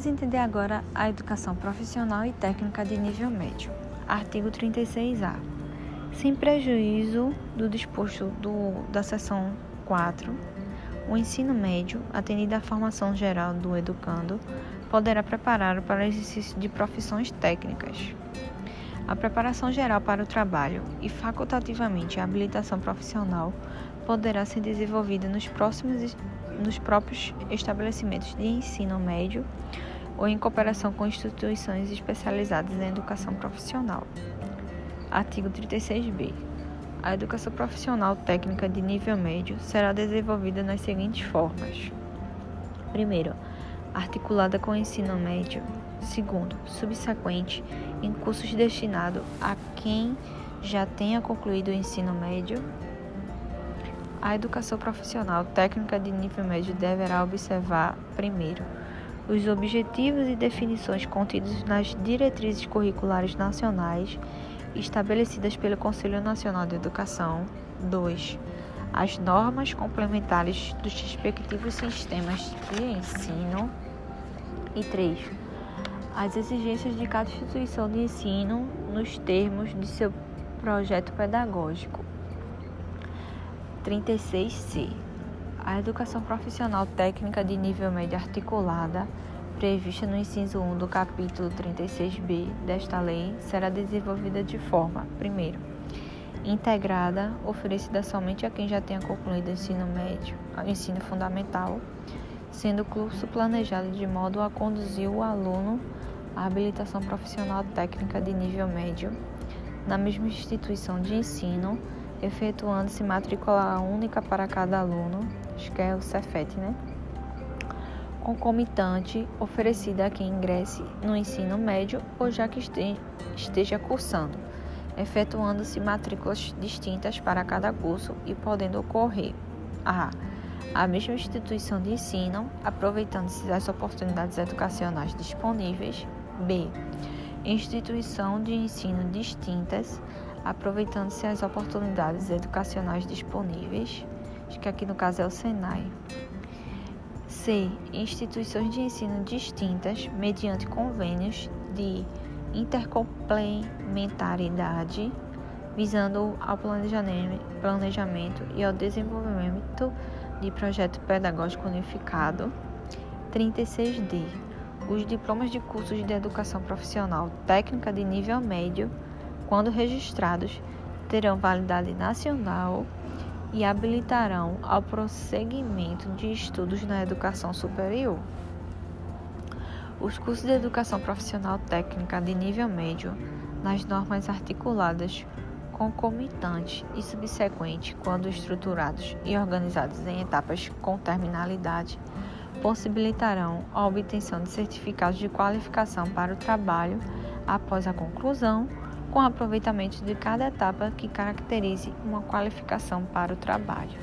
Vamos entender agora a educação profissional e técnica de nível médio. Artigo 36A. Sem prejuízo do disposto do, da seção 4, o ensino médio, atendida à formação geral do educando, poderá preparar para o exercício de profissões técnicas. A preparação geral para o trabalho e facultativamente a habilitação profissional poderá ser desenvolvida nos, próximos, nos próprios estabelecimentos de ensino médio ou em cooperação com instituições especializadas em educação profissional. Artigo 36b. A educação profissional técnica de nível médio será desenvolvida nas seguintes formas: primeiro, articulada com o ensino médio, segundo, subsequente, em cursos destinados a quem já tenha concluído o ensino médio. A educação profissional técnica de nível médio deverá observar, primeiro, os objetivos e definições contidos nas diretrizes curriculares nacionais estabelecidas pelo Conselho Nacional de Educação. 2. As normas complementares dos respectivos sistemas de ensino. E 3. As exigências de cada instituição de ensino nos termos de seu projeto pedagógico. 36C. A educação profissional técnica de nível médio articulada prevista no inciso 1 do capítulo 36b desta lei será desenvolvida de forma, primeiro, integrada, oferecida somente a quem já tenha concluído o ensino médio, ensino fundamental, sendo o curso planejado de modo a conduzir o aluno à habilitação profissional técnica de nível médio na mesma instituição de ensino, efetuando-se matrícula única para cada aluno, acho que é o Cefet, né? Concomitante oferecida a quem ingresse no ensino médio ou já que esteja cursando, efetuando-se matrículas distintas para cada curso e podendo ocorrer a a mesma instituição de ensino, aproveitando-se das oportunidades educacionais disponíveis. B. Instituição de ensino distintas, aproveitando-se as oportunidades educacionais disponíveis. Acho que aqui no caso é o Senai. C. Instituições de ensino distintas mediante convênios de intercomplementaridade, visando ao planejamento e ao desenvolvimento de projeto pedagógico unificado. 36D. Os diplomas de cursos de educação profissional técnica de nível médio, quando registrados, terão validade nacional e habilitarão ao prosseguimento de estudos na educação superior. Os cursos de educação profissional técnica de nível médio, nas normas articuladas, concomitantes e subsequentes, quando estruturados e organizados em etapas com terminalidade, possibilitarão a obtenção de certificados de qualificação para o trabalho após a conclusão com aproveitamento de cada etapa que caracterize uma qualificação para o trabalho.